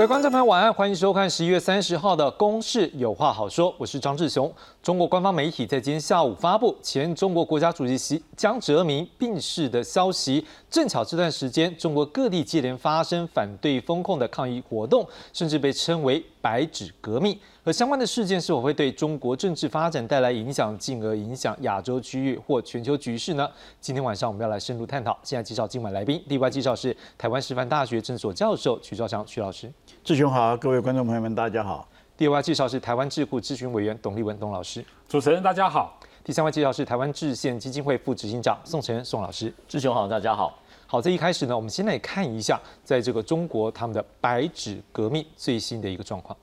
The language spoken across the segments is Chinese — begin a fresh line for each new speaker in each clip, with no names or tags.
各位观众朋友，晚安，欢迎收看十一月三十号的《公事有话好说》，我是张志雄。中国官方媒体在今天下午发布前中国国家主席习江泽民病逝的消息，正巧这段时间中国各地接连发生反对封控的抗议活动，甚至被称为“白纸革命”。和相关的事件是否会对中国政治发展带来影响，进而影响亚洲区域或全球局势呢？今天晚上我们要来深入探讨。现在介绍今晚来宾，第一位介绍是台湾师范大学政所教授曲兆祥曲老师。
志雄好，各位观众朋友们，大家好。
第二位介绍是台湾智库咨询委员董立文董老师。
主持人大家好。
第三位介绍是台湾智县基金会副执行长宋承恩宋老师。
志雄好，大家好。
好，在一开始呢，我们先来看一下，在这个中国他们的白纸革命最新的一个状况。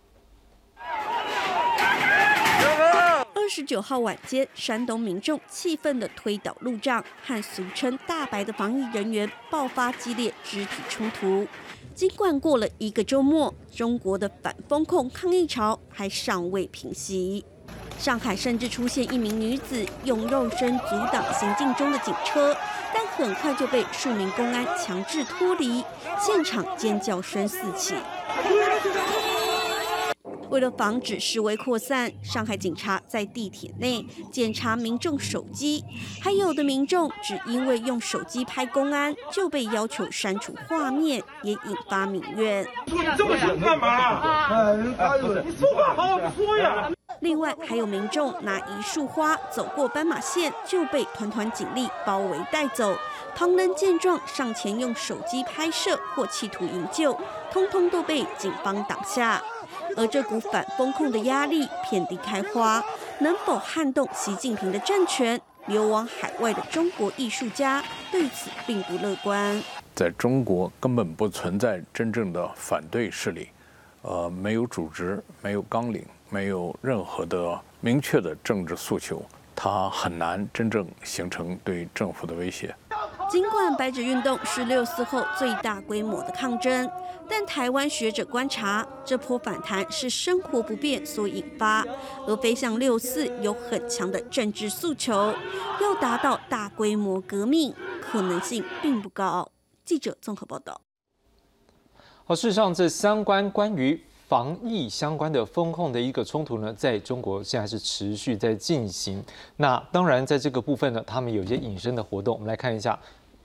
二十九号晚间，山东民众气愤地推倒路障，和俗称“大白”的防疫人员爆发激烈肢体冲突。尽管过了一个周末，中国的反风控抗议潮还尚未平息。上海甚至出现一名女子用肉身阻挡行进中的警车，但很快就被数名公安强制脱离，现场尖叫声四起。为了防止示威扩散，上海警察在地铁内检查民众手机，还有的民众只因为用手机拍公安就被要求删除画面，也引发民怨。
你这么凶干嘛？你说话好好说呀！
另外，还有民众拿一束花走过斑马线，就被团团警力包围带走。旁人见状上前用手机拍摄或企图营救，通通都被警方挡下。而这股反风控的压力遍地开花，能否撼动习近平的政权？流亡海外的中国艺术家对此并不乐观。
在中国根本不存在真正的反对势力，呃，没有组织，没有纲领，没有任何的明确的政治诉求，它很难真正形成对政府的威胁。
尽管白纸运动是六四后最大规模的抗争，但台湾学者观察，这波反弹是生活不便所引发，而非像六四有很强的政治诉求，要达到大规模革命可能性并不高。记者综合报道。
好，事实上，这相关关于防疫相关的风控的一个冲突呢，在中国现在是持续在进行。那当然，在这个部分呢，他们有一些隐身的活动，我们来看一下。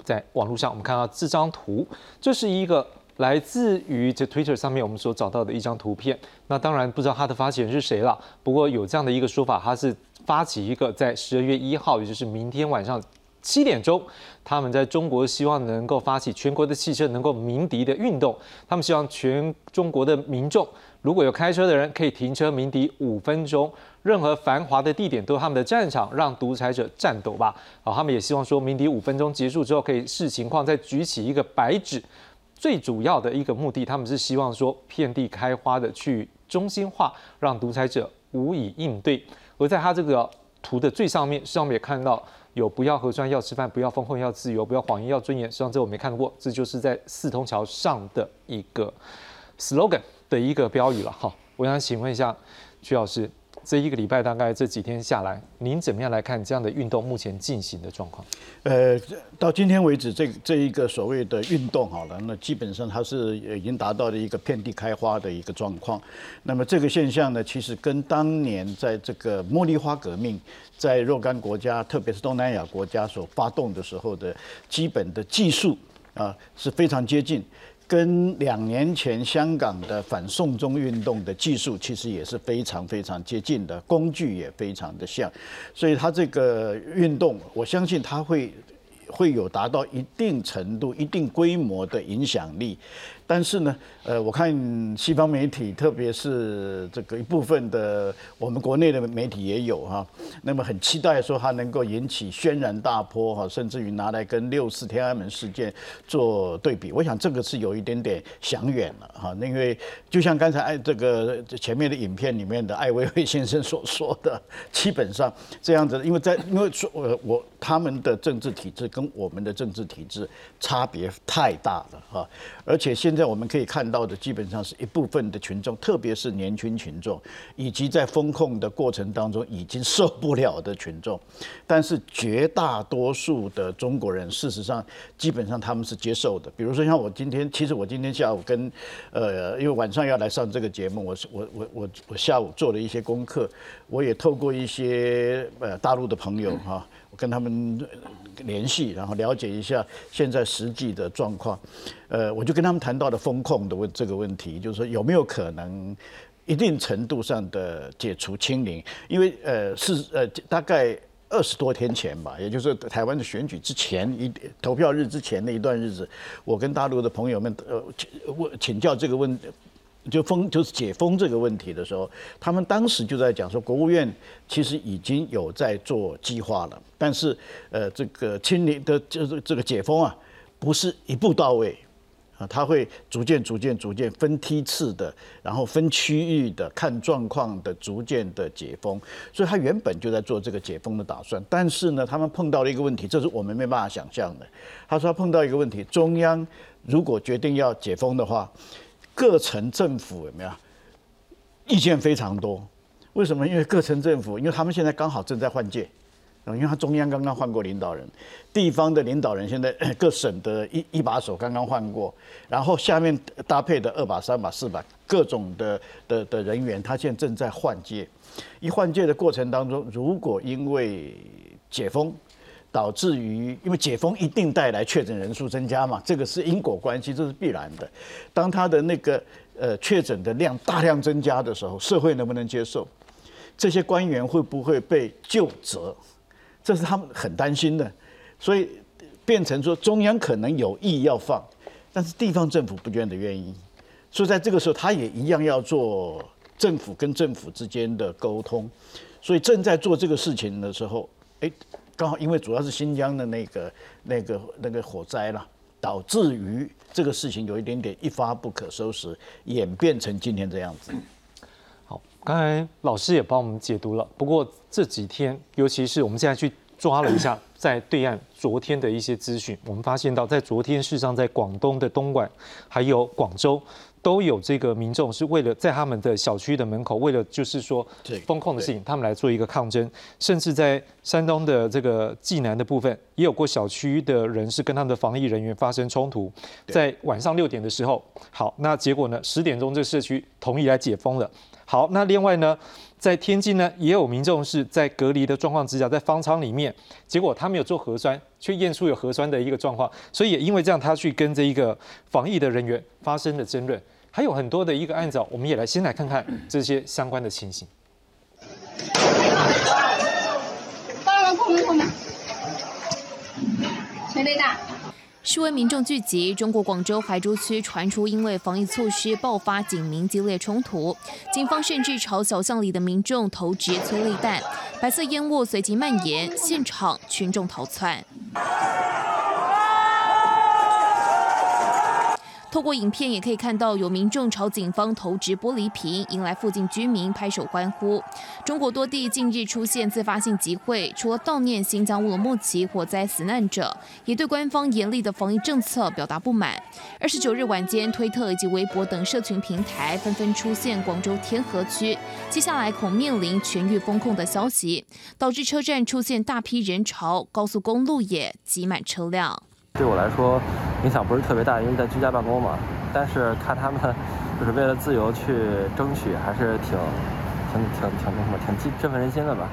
在网络上，我们看到这张图，这是一个来自于这 Twitter 上面我们所找到的一张图片。那当然不知道它的发起人是谁了，不过有这样的一个说法，它是发起一个在十二月一号，也就是明天晚上七点钟，他们在中国希望能够发起全国的汽车能够鸣笛的运动。他们希望全中国的民众，如果有开车的人，可以停车鸣笛五分钟。任何繁华的地点都是他们的战场，让独裁者战斗吧。好，他们也希望说，鸣笛五分钟结束之后，可以视情况再举起一个白纸。最主要的一个目的，他们是希望说，遍地开花的去中心化，让独裁者无以应对。而在他这个图的最上面，上面也看到有“不要核酸要吃饭，不要封控要自由，不要谎言要尊严”。实际上这我没看过，这就是在四通桥上的一个 slogan 的一个标语了。哈，我想请问一下曲老师。这一个礼拜大概这几天下来，您怎么样来看这样的运动目前进行的状况？
呃，到今天为止，这这一个所谓的运动好了，那基本上它是已经达到了一个遍地开花的一个状况。那么这个现象呢，其实跟当年在这个茉莉花革命在若干国家，特别是东南亚国家所发动的时候的基本的技术啊是非常接近。跟两年前香港的反送中运动的技术其实也是非常非常接近的，工具也非常的像，所以它这个运动，我相信它会会有达到一定程度、一定规模的影响力。但是呢，呃，我看西方媒体，特别是这个一部分的我们国内的媒体也有哈，那么很期待说它能够引起轩然大波哈，甚至于拿来跟六四天安门事件做对比。我想这个是有一点点想远了哈，因为就像刚才艾这个前面的影片里面的艾薇薇先生所说的，基本上这样子，因为在因为说我我他们的政治体制跟我们的政治体制差别太大了哈，而且现在。在我们可以看到的，基本上是一部分的群众，特别是年轻群众，以及在风控的过程当中已经受不了的群众。但是绝大多数的中国人，事实上基本上他们是接受的。比如说像我今天，其实我今天下午跟呃，因为晚上要来上这个节目，我是我我我我下午做了一些功课，我也透过一些呃大陆的朋友哈，我跟他们联系，然后了解一下现在实际的状况。呃，我就跟他们谈到了风控的问这个问题，就是说有没有可能一定程度上的解除清零？因为呃是呃大概二十多天前吧，也就是台湾的选举之前一投票日之前的一段日子，我跟大陆的朋友们呃问请教这个问就封就是解封这个问题的时候，他们当时就在讲说，国务院其实已经有在做计划了，但是呃这个清零的就是这个解封啊，不是一步到位。啊，它会逐渐、逐渐、逐渐分梯次的，然后分区域的，看状况的，逐渐的解封。所以，他原本就在做这个解封的打算。但是呢，他们碰到了一个问题，这是我们没办法想象的。他说，他碰到一个问题，中央如果决定要解封的话，各层政府有没有意见非常多？为什么？因为各层政府，因为他们现在刚好正在换届。因为他中央刚刚换过领导人，地方的领导人现在 各省的一一把手刚刚换过，然后下面搭配的二把、三把、四把各种的的的人员，他现在正在换届。一换届的过程当中，如果因为解封导致于，因为解封一定带来确诊人数增加嘛，这个是因果关系，这是必然的。当他的那个呃确诊的量大量增加的时候，社会能不能接受？这些官员会不会被就责？这是他们很担心的，所以变成说中央可能有意要放，但是地方政府不见得愿意，所以在这个时候，他也一样要做政府跟政府之间的沟通，所以正在做这个事情的时候，哎，刚好因为主要是新疆的那个那个那个火灾了，导致于这个事情有一点点一发不可收拾，演变成今天这样子。
好刚才老师也帮我们解读了，不过这几天，尤其是我们现在去抓了一下，在对岸昨天的一些资讯，我们发现到，在昨天事实上，在广东的东莞还有广州，都有这个民众是为了在他们的小区的门口，为了就是说风控的事情，他们来做一个抗争，甚至在山东的这个济南的部分，也有过小区的人是跟他们的防疫人员发生冲突，在晚上六点的时候，好，那结果呢，十点钟这社区同意来解封了。好，那另外呢，在天津呢，也有民众是在隔离的状况之下，在方舱里面，结果他没有做核酸，却验出有核酸的一个状况，所以也因为这样，他去跟这一个防疫的人员发生了争论，还有很多的一个案子，我们也来先来看看这些相关的情形。
大了，空没空没？谁最大？
示威民众聚集，中国广州海珠区传出因为防疫措施爆发警民激烈冲突，警方甚至朝小巷里的民众投掷催泪弹，白色烟雾随即蔓延，现场群众逃窜。透过影片也可以看到，有民众朝警方投掷玻璃瓶，引来附近居民拍手欢呼。中国多地近日出现自发性集会，除了悼念新疆乌鲁木齐火灾死难者，也对官方严厉的防疫政策表达不满。二十九日晚间，推特以及微博等社群平台纷纷出现广州天河区接下来恐面临全域封控的消息，导致车站出现大批人潮，高速公路也挤满车辆。
对我来说，影响不是特别大，因为在居家办公嘛。但是看他们就是为了自由去争取，还是挺、挺、挺、挺那什么，挺振奋人心的吧。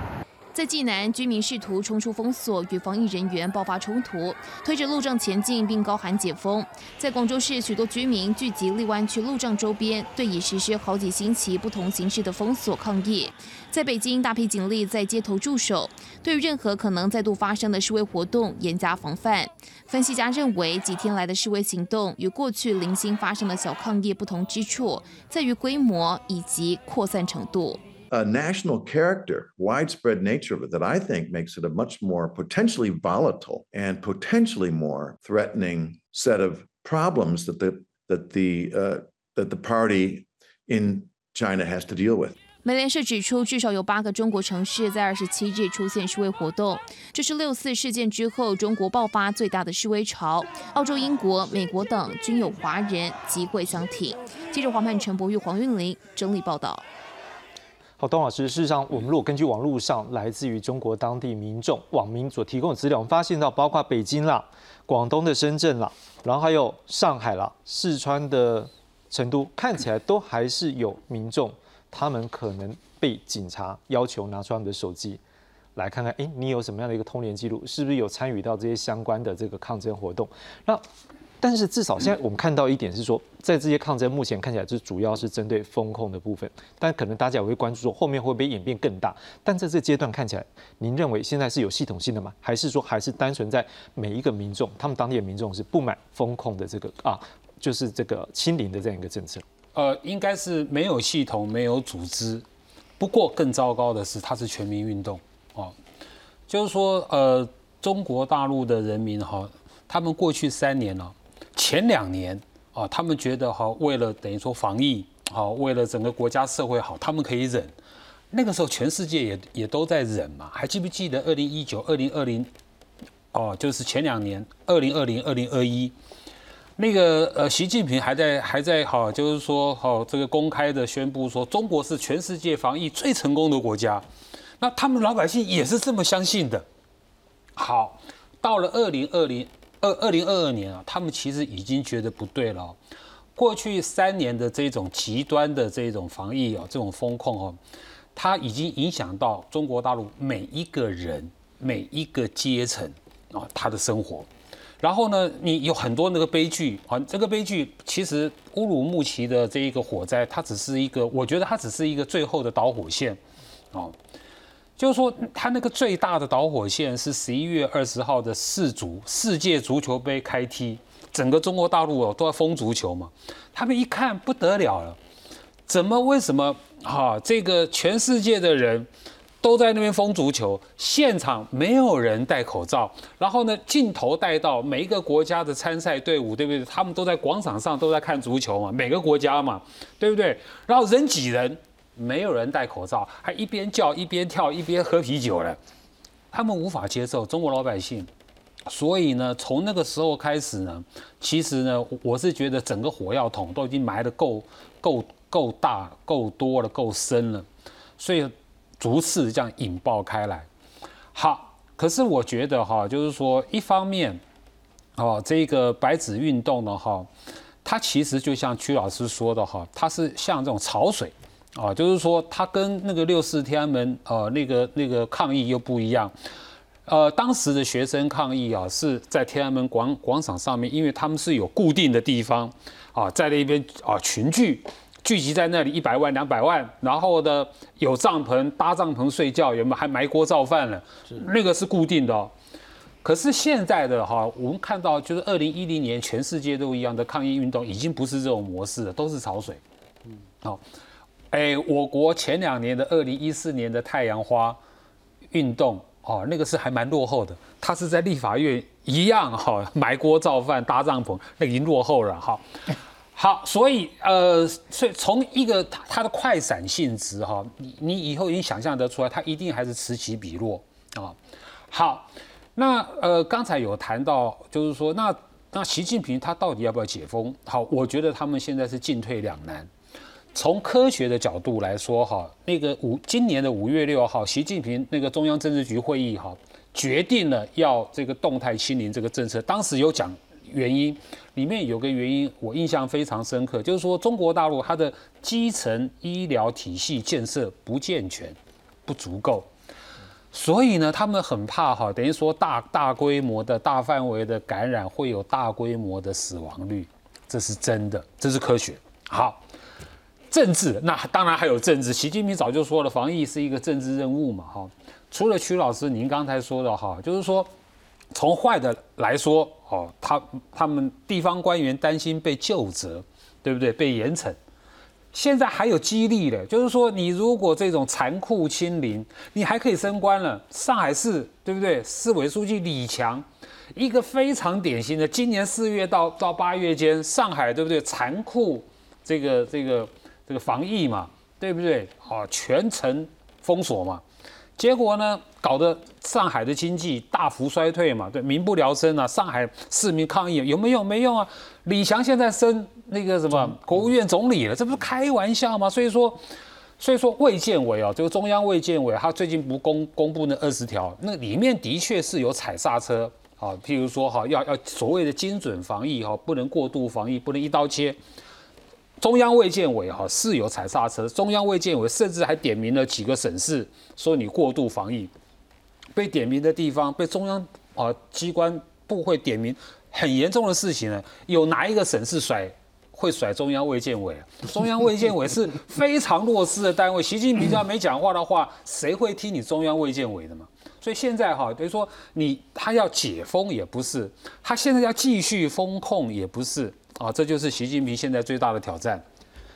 在济南，居民试图冲出封锁，与防疫人员爆发冲突，推着路障前进，并高喊解封。在广州市，许多居民聚集荔湾区路障周边，对已实施好几星期不同形式的封锁抗议。在北京，大批警力在街头驻守，对于任何可能再度发生的示威活动严加防范。分析家认为，几天来的示威行动与过去零星发生的小抗议不同之处，在于规模以及扩散程度。
a national character, widespread nature of it, that I think makes it a much more potentially volatile and potentially more threatening set of problems that the that the uh, that the party in China has to deal with.
美联社指出，至少有八个中国城市在二十七日出现示威活动，这是六四事件之后中国爆发最大的示威潮。澳洲、英国、美国等均有华人集会相挺。记者黄曼、陈博玉、黄韵玲整理报道。
好，董老师，事实上，我们如果根据网络上来自于中国当地民众网民所提供的资料，我们发现到，包括北京啦、广东的深圳啦，然后还有上海啦、四川的成都，看起来都还是有民众，他们可能被警察要求拿出他们的手机来看看，哎，你有什么样的一个通联记录，是不是有参与到这些相关的这个抗争活动？那但是至少现在我们看到一点是说，在这些抗争目前看起来就主要是针对风控的部分，但可能大家也会关注说后面会不会演变更大。但在这阶段看起来，您认为现在是有系统性的吗？还是说还是单纯在每一个民众，他们当地的民众是不满风控的这个啊，就是这个清零的这样一个政策？
呃，应该是没有系统、没有组织。不过更糟糕的是，它是全民运动哦，就是说呃，中国大陆的人民哈，他们过去三年呢。前两年啊，他们觉得哈，为了等于说防疫好，为了整个国家社会好，他们可以忍。那个时候全世界也也都在忍嘛。还记不记得二零一九、二零二零？哦，就是前两年，二零二零、二零二一，那个呃，习近平还在还在哈，就是说哈，这个公开的宣布说，中国是全世界防疫最成功的国家。那他们老百姓也是这么相信的。好，到了二零二零。二二零二二年啊，他们其实已经觉得不对了。过去三年的这种极端的这种防疫啊，这种风控哦，它已经影响到中国大陆每一个人、每一个阶层啊，他的生活。然后呢，你有很多那个悲剧啊，这个悲剧其实乌鲁木齐的这一个火灾，它只是一个，我觉得它只是一个最后的导火线哦。就是说，他那个最大的导火线是十一月二十号的世足世界足球杯开踢，整个中国大陆哦都在封足球嘛。他们一看不得了了，怎么为什么哈这个全世界的人都在那边封足球，现场没有人戴口罩，然后呢镜头带到每一个国家的参赛队伍，对不对？他们都在广场上都在看足球嘛，每个国家嘛，对不对？然后人挤人。没有人戴口罩，还一边叫一边跳一边喝啤酒了，他们无法接受中国老百姓，所以呢，从那个时候开始呢，其实呢，我是觉得整个火药桶都已经埋得够够够大、够多了、够深了，所以逐次这样引爆开来。好，可是我觉得哈，就是说一方面，哦，这个白纸运动呢，哈，它其实就像曲老师说的哈，它是像这种潮水。啊，就是说，它跟那个六四天安门呃那个那个抗议又不一样。呃，当时的学生抗议啊，是在天安门广广场上面，因为他们是有固定的地方啊，在那边啊群聚聚集在那里一百万两百万，然后呢有帐篷搭帐篷睡觉，有没有还埋锅造饭了？那个是固定的。可是现在的哈，我们看到就是二零一零年全世界都一样的抗议运动，已经不是这种模式了，都是潮水。嗯，好。哎，我国前两年的二零一四年的太阳花运动哦，那个是还蛮落后的。他是在立法院一样哈，埋锅造饭搭帐篷，那已经落后了哈。好，所以呃，所以从一个它它的快闪性质哈，你你以后已经想象得出来，它一定还是此起彼落啊。好，那呃刚才有谈到，就是说那那习近平他到底要不要解封？好，我觉得他们现在是进退两难。从科学的角度来说，哈，那个五今年的五月六号，习近平那个中央政治局会议，哈，决定了要这个动态清零这个政策。当时有讲原因，里面有个原因我印象非常深刻，就是说中国大陆它的基层医疗体系建设不健全、不足够，所以呢，他们很怕哈，等于说大大规模的大范围的感染会有大规模的死亡率，这是真的，这是科学。好。政治那当然还有政治，习近平早就说了，防疫是一个政治任务嘛，哈。除了曲老师您刚才说的哈，就是说从坏的来说，哦，他他们地方官员担心被救责，对不对？被严惩。现在还有激励的，就是说你如果这种残酷清零，你还可以升官了。上海市对不对？市委书记李强，一个非常典型的，今年四月到到八月间，上海对不对？残酷这个这个。这个防疫嘛，对不对？啊，全城封锁嘛，结果呢，搞得上海的经济大幅衰退嘛，对，民不聊生啊，上海市民抗议有没有？没用啊！李强现在升那个什么国务院总理了，这不是开玩笑吗？所以说，所以说卫健委啊，这个中央卫健委，他最近不公公布那二十条，那里面的确是有踩刹车啊，譬如说哈，要要所谓的精准防疫哈，不能过度防疫，不能一刀切。中央卫健委哈是有踩刹车，中央卫健委甚至还点名了几个省市，说你过度防疫，被点名的地方被中央啊机关部会点名，很严重的事情呢，有哪一个省市甩会甩中央卫健委？中央卫健委是非常弱势的单位，习近平要没讲话的话，谁会听你中央卫健委的嘛？所以现在哈，等于说你他要解封也不是，他现在要继续封控也不是。啊，这就是习近平现在最大的挑战。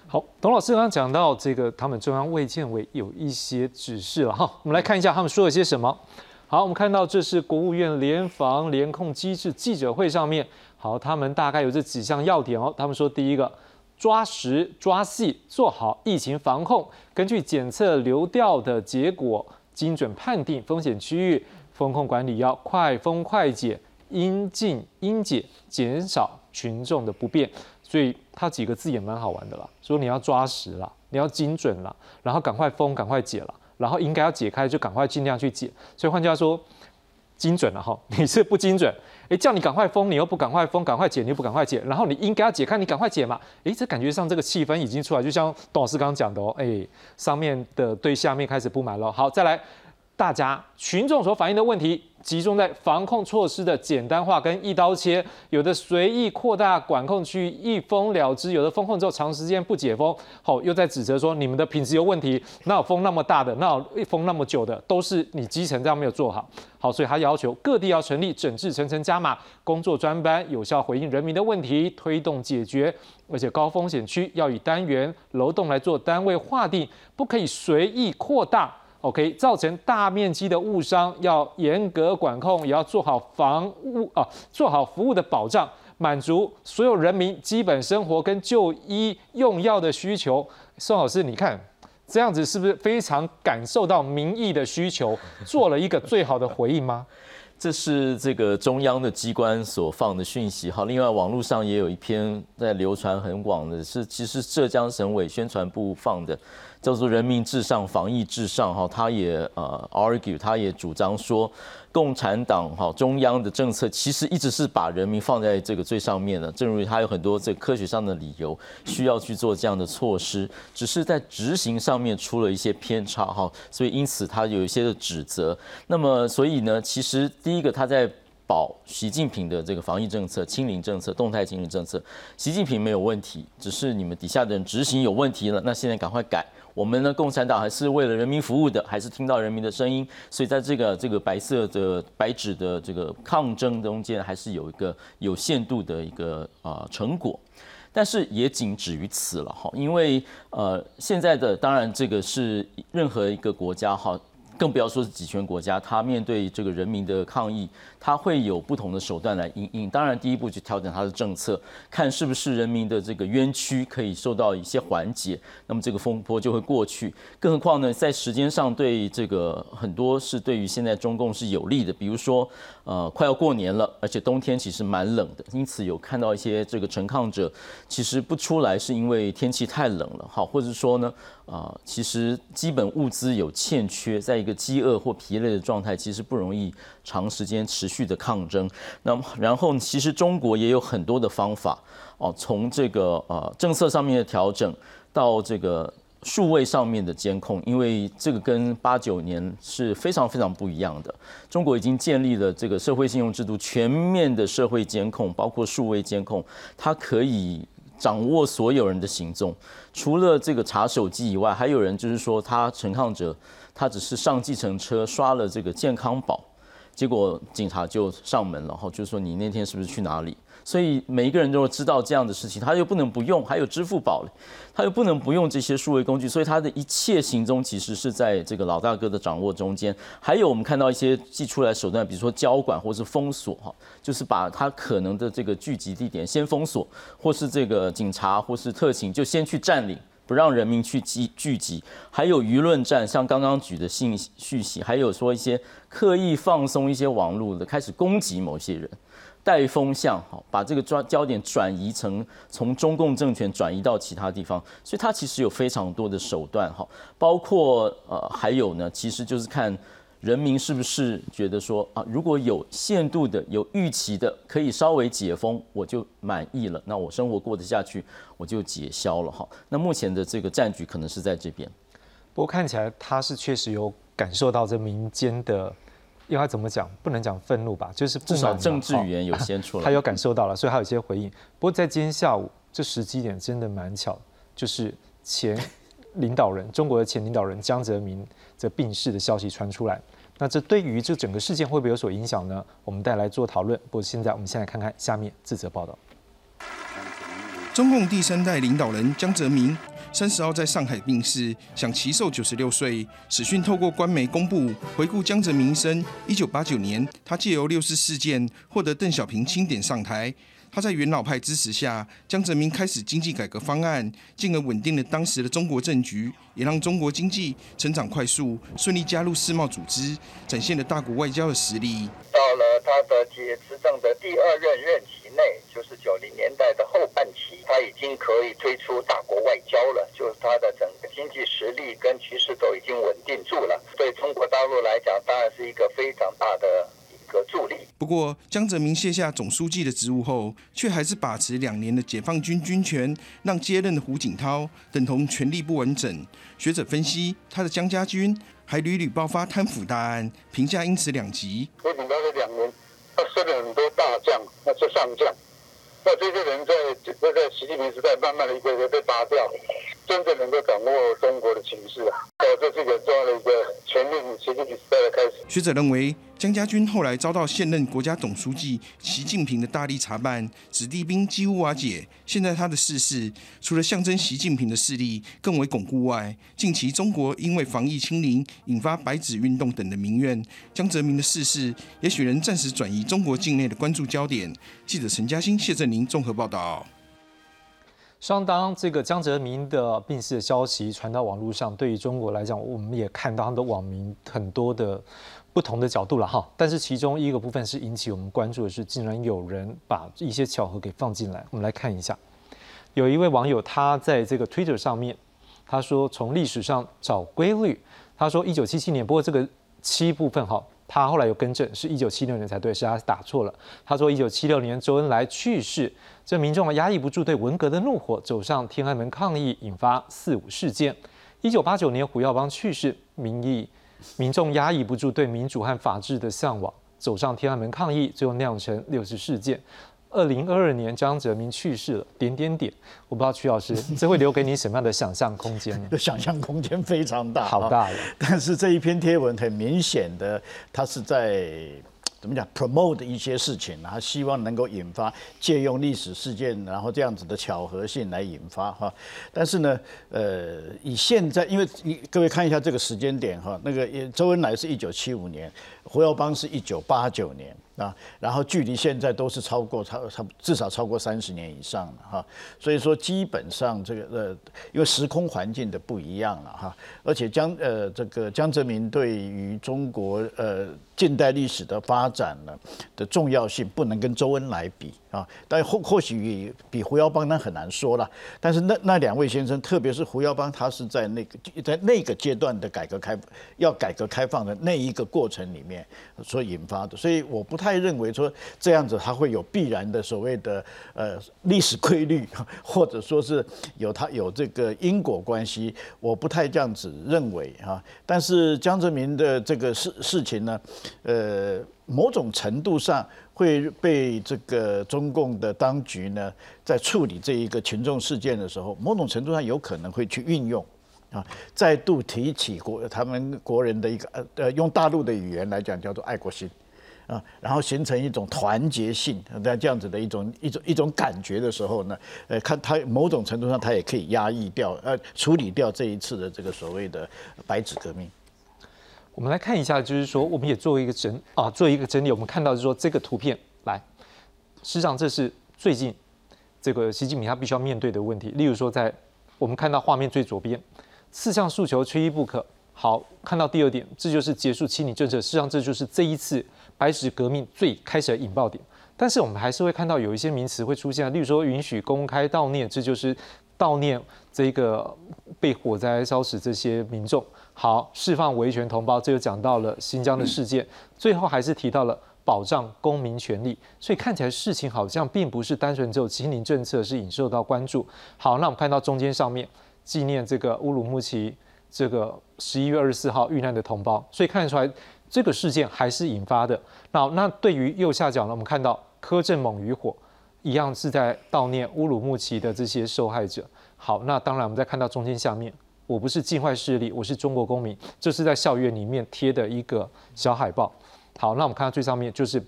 好，董老师刚刚讲到这个，他们中央卫健委有一些指示了哈，我们来看一下他们说了些什么。好，我们看到这是国务院联防联控机制记者会上面，好，他们大概有这几项要点哦。他们说，第一个，抓实抓细做好疫情防控，根据检测流调的结果，精准判定风险区域，风控管理要快封快解，应进应解，减少。群众的不便，所以他几个字也蛮好玩的啦，说你要抓实了，你要精准了，然后赶快封，赶快解了，然后应该要解开就赶快尽量去解。所以换句话说，精准了哈，你是不精准，哎，叫你赶快封，你又不赶快封，赶快解你又不赶快解，然后你应该要解开，你赶快解嘛，哎，这感觉上这个气氛已经出来，就像董老师刚刚讲的哦，哎，上面的对下面开始不满了。好，再来，大家群众所反映的问题。集中在防控措施的简单化跟一刀切，有的随意扩大管控区域一封了之，有的封控之后长时间不解封，好又在指责说你们的品质有问题，那封那么大的，那封那么久的，都是你基层这样没有做好，好，所以他要求各地要成立整治层层加码工作专班，有效回应人民的问题，推动解决，而且高风险区要以单元楼栋来做单位划定，不可以随意扩大。OK，造成大面积的误伤，要严格管控，也要做好防务啊，做好服务的保障，满足所有人民基本生活跟就医用药的需求。宋老师，你看这样子是不是非常感受到民意的需求，做了一个最好的回应吗？
这是这个中央的机关所放的讯息。好，另外网络上也有一篇在流传很广的，是其实浙江省委宣传部放的。叫做人民至上，防疫至上，哈，他也呃 argue，他也主张说，共产党哈中央的政策其实一直是把人民放在这个最上面的，正如他有很多这科学上的理由需要去做这样的措施，只是在执行上面出了一些偏差哈，所以因此他有一些的指责。那么所以呢，其实第一个他在保习近平的这个防疫政策、清零政策、动态清零政策，习近平没有问题，只是你们底下的人执行有问题了，那现在赶快改。我们呢，共产党还是为了人民服务的，还是听到人民的声音，所以在这个这个白色的白纸的这个抗争中间，还是有一个有限度的一个呃成果，但是也仅止于此了哈，因为呃现在的当然这个是任何一个国家哈。更不要说是集权国家，他面对这个人民的抗议，他会有不同的手段来应应。当然，第一步就调整他的政策，看是不是人民的这个冤屈可以受到一些缓解，那么这个风波就会过去。更何况呢，在时间上对这个很多是对于现在中共是有利的，比如说，呃，快要过年了，而且冬天其实蛮冷的，因此有看到一些这个陈抗者其实不出来是因为天气太冷了，好，或者说呢。啊，其实基本物资有欠缺，在一个饥饿或疲累的状态，其实不容易长时间持续的抗争。那么，然后其实中国也有很多的方法哦，从这个呃政策上面的调整，到这个数位上面的监控，因为这个跟八九年是非常非常不一样的。中国已经建立了这个社会信用制度，全面的社会监控，包括数位监控，它可以。掌握所有人的行踪，除了这个查手机以外，还有人就是说他陈抗者，他只是上计程车刷了这个健康宝，结果警察就上门了，然后就说你那天是不是去哪里？所以每一个人都知道这样的事情，他又不能不用，还有支付宝他又不能不用这些数位工具，所以他的一切行踪其实是在这个老大哥的掌握中间。还有我们看到一些寄出来手段，比如说交管或是封锁，哈，就是把他可能的这个聚集地点先封锁，或是这个警察或是特勤就先去占领。不让人民去集聚集，还有舆论战，像刚刚举的信续息，还有说一些刻意放松一些网络的，开始攻击某些人，带风向，好，把这个焦焦点转移成从中共政权转移到其他地方，所以它其实有非常多的手段，哈，包括呃还有呢，其实就是看。人民是不是觉得说啊，如果有限度的、有预期的，可以稍微解封，我就满意了，那我生活过得下去，我就解消了哈。那目前的这个战局可能是在这边，
不过看起来他是确实有感受到这民间的，应该怎么讲？不能讲愤怒吧，就是
至少政治语言有先出来，
他有感受到了，所以他有一些回应。不过在今天下午这时机点真的蛮巧，就是前领导人中国的前领导人江泽民这病逝的消息传出来。那这对于这整个事件会不会有所影响呢？我们带来做讨论。不过现在我们先来看看下面这则报道。
中共第三代领导人江泽民三十号在上海病逝，享其寿九十六岁。史讯透过官媒公布，回顾江泽民一生。一九八九年，他借由六四事件获得邓小平钦点上台。他在元老派支持下，江泽民开始经济改革方案，进而稳定了当时的中国政局，也让中国经济成长快速，顺利加入世贸组织，展现了大国外交的实力。
到了他的执政的第二任任期内，就是九零年代的后半期，他已经可以推出大国外交了，就是他的整个经济实力跟局势都已经稳定住了。对中国大陆来讲，当然是一个非常大的。助力。
不过，江泽民卸下总书记的职务后，却还是把持两年的解放军军权，让接任的胡锦涛等同权力不完整。学者分析，他的江家军还屡屡爆发贪腐大案，评价因此两极。
胡锦涛这两年，他升了很多大将，那是上将，那这些人在在习近平时代慢慢的一个一个被拔掉。真正能够掌握中国的情势啊，哦，这是一个重要的一个全面习近平时代的开始。
学者认为，江家军后来遭到现任国家总书记习近平的大力查办，子弟兵几乎瓦解。现在他的逝世，除了象征习近平的势力更为巩固外，近期中国因为防疫清零引发白纸运动等的民怨，江泽民的逝世也许能暂时转移中国境内的关注焦点。记者陈嘉欣、谢振宁综合报道。
相当这个江泽民的病逝的消息传到网络上，对于中国来讲，我们也看到他的网民很多的不同的角度了哈。但是其中一个部分是引起我们关注的是，竟然有人把一些巧合给放进来。我们来看一下，有一位网友他在这个 Twitter 上面，他说从历史上找规律，他说一九七七年，不过这个七部分哈。他后来有更正，是一九七六年才对，是他打错了。他说一九七六年周恩来去世，这民众压抑不住对文革的怒火，走上天安门抗议，引发四五事件。一九八九年胡耀邦去世，民意民众压抑不住对民主和法治的向往，走上天安门抗议，最后酿成六四事件。二零二二年，江泽民去世了。点点点，我不知道曲老师，这会留给你什么样的想象空间
呢？想象空间非常大，
好大了。
但是这一篇贴文很明显的，它是在。怎么讲？promote 一些事情，然后希望能够引发借用历史事件，然后这样子的巧合性来引发哈。但是呢，呃，以现在，因为你各位看一下这个时间点哈，那个周恩来是一九七五年，胡耀邦是一九八九年啊，然后距离现在都是超过超超至少超过三十年以上了哈。所以说基本上这个呃，因为时空环境的不一样了哈，而且江呃这个江泽民对于中国呃。近代历史的发展呢的重要性不能跟周恩来比啊，但或或许比胡耀邦那很难说了。但是那那两位先生，特别是胡耀邦，他是在那个在那个阶段的改革开要改革开放的那一个过程里面所引发的，所以我不太认为说这样子他会有必然的所谓的呃历史规律，或者说是有他有这个因果关系，我不太这样子认为啊。但是江泽民的这个事事情呢？呃，某种程度上会被这个中共的当局呢，在处理这一个群众事件的时候，某种程度上有可能会去运用啊，再度提起国他们国人的一个呃呃，用大陆的语言来讲叫做爱国心啊，然后形成一种团结性，在这样子的一种一种一种感觉的时候呢，呃，看他某种程度上他也可以压抑掉呃处理掉这一次的这个所谓的白纸革命。
我们来看一下，就是说，我们也做一个整啊，做一个整理。我们看到就是说，这个图片来，实际上这是最近这个习近平他必须要面对的问题。例如说，在我们看到画面最左边，四项诉求缺一不可。好，看到第二点，这就是结束清理政策。实际上，这就是这一次白纸革命最开始的引爆点。但是我们还是会看到有一些名词会出现，例如说允许公开悼念，这就是悼念这个被火灾烧死这些民众。好，释放维权同胞，这就讲到了新疆的事件。最后还是提到了保障公民权利。所以看起来事情好像并不是单纯只有清零政策是引受到关注。好，那我们看到中间上面纪念这个乌鲁木齐这个十一月二十四号遇难的同胞，所以看得出来。这个事件还是引发的。那那对于右下角呢，我们看到柯震猛与火一样是在悼念乌鲁木齐的这些受害者。好，那当然我们再看到中间下面，我不是境外势力，我是中国公民，这是在校园里面贴的一个小海报。好，那我们看到最上面就是